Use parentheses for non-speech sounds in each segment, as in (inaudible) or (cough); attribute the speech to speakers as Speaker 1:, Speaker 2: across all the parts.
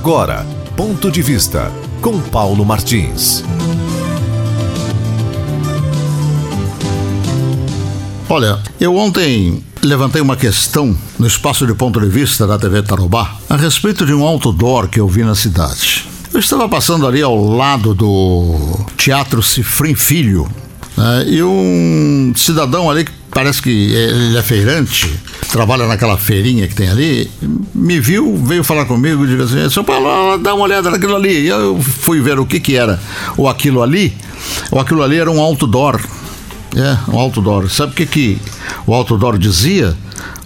Speaker 1: Agora, ponto de vista com Paulo Martins.
Speaker 2: Olha, eu ontem levantei uma questão no espaço de ponto de vista da TV Tarobá a respeito de um outdoor que eu vi na cidade. Eu estava passando ali ao lado do Teatro Cifrim Filho né, e um cidadão ali que parece que ele é feirante, trabalha naquela feirinha que tem ali, me viu, veio falar comigo disse assim, seu Paulo, dá uma olhada naquilo ali. Eu fui ver o que que era o aquilo ali. O aquilo ali era um outdoor é, um outdoor. Sabe o que, que o outdoor dizia?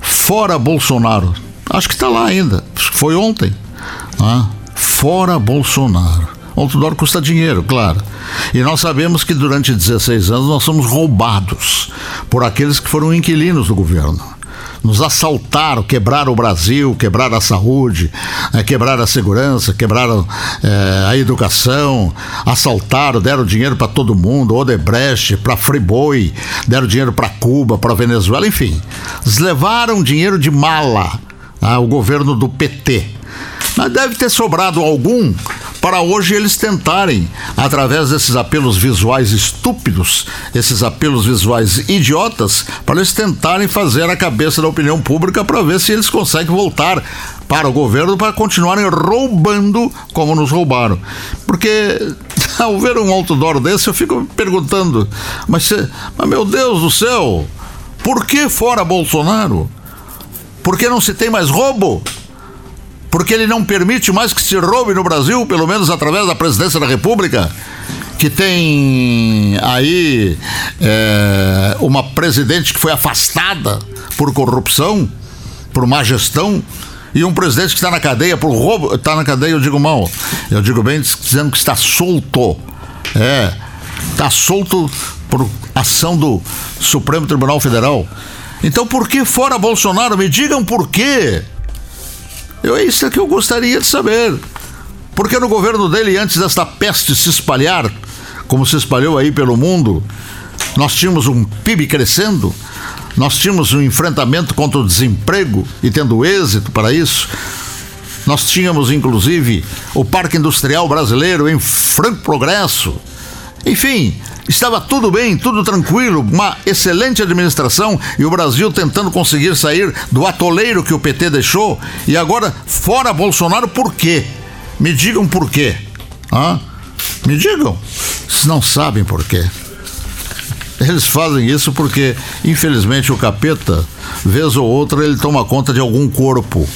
Speaker 2: Fora Bolsonaro. Acho que está lá ainda. Foi ontem. Ah, fora Bolsonaro. Outdoor custa dinheiro, claro. E nós sabemos que durante 16 anos nós somos roubados por aqueles que foram inquilinos do governo nos assaltaram, quebraram o Brasil, quebraram a saúde, é, quebraram a segurança, quebraram é, a educação, assaltaram, deram dinheiro para todo mundo, Odebrecht, para Friboi, deram dinheiro para Cuba, para Venezuela, enfim. Levaram dinheiro de mala ao governo do PT. Mas deve ter sobrado algum para hoje eles tentarem, através desses apelos visuais estúpidos, esses apelos visuais idiotas, para eles tentarem fazer a cabeça da opinião pública para ver se eles conseguem voltar para o governo para continuarem roubando como nos roubaram. Porque (laughs) ao ver um outdoor desse, eu fico perguntando, mas, mas meu Deus do céu, por que fora Bolsonaro? Por que não se tem mais roubo? Porque ele não permite mais que se roube no Brasil, pelo menos através da presidência da República, que tem aí é, uma presidente que foi afastada por corrupção, por má gestão, e um presidente que está na cadeia por roubo. Está na cadeia, eu digo mal. Eu digo bem dizendo que está solto. É. Está solto por ação do Supremo Tribunal Federal. Então por que fora Bolsonaro? Me digam por quê. Eu, é isso que eu gostaria de saber. Porque no governo dele, antes desta peste se espalhar, como se espalhou aí pelo mundo, nós tínhamos um PIB crescendo, nós tínhamos um enfrentamento contra o desemprego e tendo êxito para isso. Nós tínhamos, inclusive, o Parque Industrial Brasileiro em franco progresso. Enfim, estava tudo bem, tudo tranquilo, uma excelente administração e o Brasil tentando conseguir sair do atoleiro que o PT deixou. E agora, fora Bolsonaro, por quê? Me digam por quê. Hã? Me digam. Vocês não sabem por quê. Eles fazem isso porque, infelizmente, o capeta, vez ou outra, ele toma conta de algum corpo.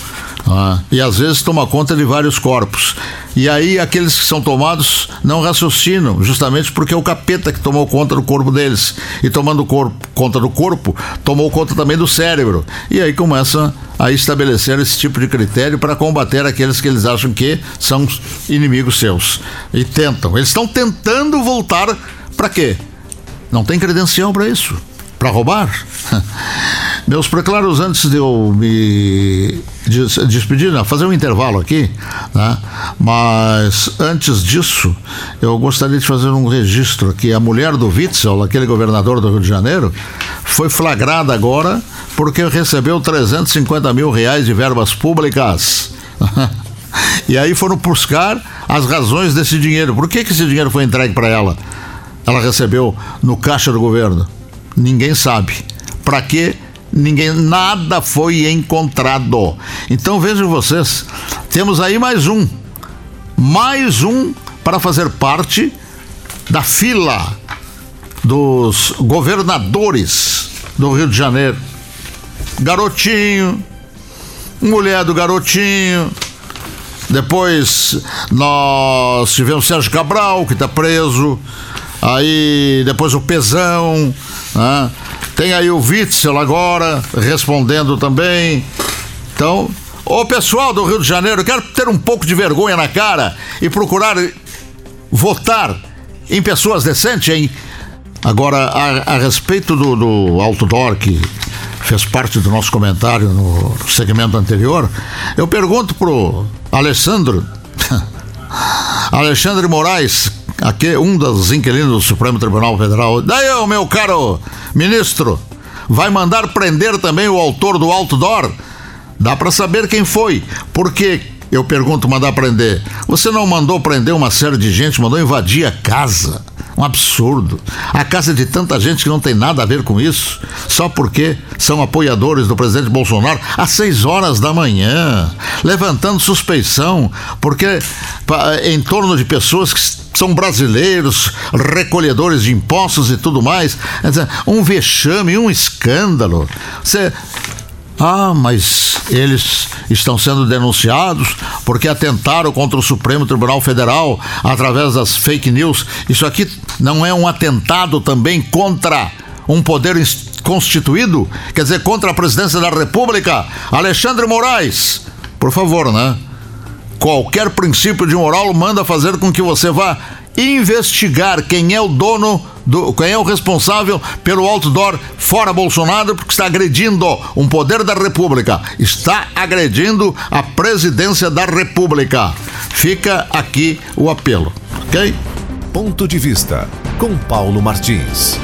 Speaker 2: Ah, e às vezes toma conta de vários corpos. E aí aqueles que são tomados não raciocinam, justamente porque é o capeta que tomou conta do corpo deles. E tomando corpo, conta do corpo, tomou conta também do cérebro. E aí começa a estabelecer esse tipo de critério para combater aqueles que eles acham que são inimigos seus. E tentam. Eles estão tentando voltar para quê? Não tem credencial para isso. Para roubar? (laughs) Meus preclaros, antes de eu me despedir, não, fazer um intervalo aqui, né? mas antes disso, eu gostaria de fazer um registro aqui. A mulher do Witzel, aquele governador do Rio de Janeiro, foi flagrada agora porque recebeu 350 mil reais de verbas públicas. (laughs) e aí foram buscar as razões desse dinheiro. Por que, que esse dinheiro foi entregue para ela? Ela recebeu no caixa do governo. Ninguém sabe. Para que ninguém nada foi encontrado. Então vejam vocês, temos aí mais um, mais um para fazer parte da fila dos governadores do Rio de Janeiro. Garotinho, mulher do garotinho. Depois nós tivemos Sérgio Cabral, que está preso. Aí depois o Pezão. Né? Tem aí o Witzel agora respondendo também. Então, ô pessoal do Rio de Janeiro, quero ter um pouco de vergonha na cara e procurar votar em pessoas decentes, hein? Agora, a, a respeito do, do outdoor que fez parte do nosso comentário no segmento anterior, eu pergunto pro Alessandro, (laughs) Alexandre Moraes, aqui um dos inquilinos do Supremo Tribunal Federal. Daí, meu caro ministro, vai mandar prender também o autor do outdoor? Dá para saber quem foi, porque eu pergunto, mandar prender. Você não mandou prender uma série de gente, mandou invadir a casa. Um absurdo. A casa de tanta gente que não tem nada a ver com isso, só porque são apoiadores do presidente Bolsonaro às seis horas da manhã, levantando suspeição, porque em torno de pessoas que são brasileiros, recolhedores de impostos e tudo mais. Um vexame, um escândalo. Você ah, mas eles estão sendo denunciados porque atentaram contra o Supremo Tribunal Federal através das fake news. Isso aqui não é um atentado também contra um poder constituído? Quer dizer, contra a presidência da República? Alexandre Moraes, por favor, né? Qualquer princípio de moral manda fazer com que você vá investigar quem é o dono do, quem é o responsável pelo outdoor fora Bolsonaro, porque está agredindo um poder da República, está agredindo a presidência da República. Fica aqui o apelo, ok?
Speaker 1: Ponto de vista com Paulo Martins.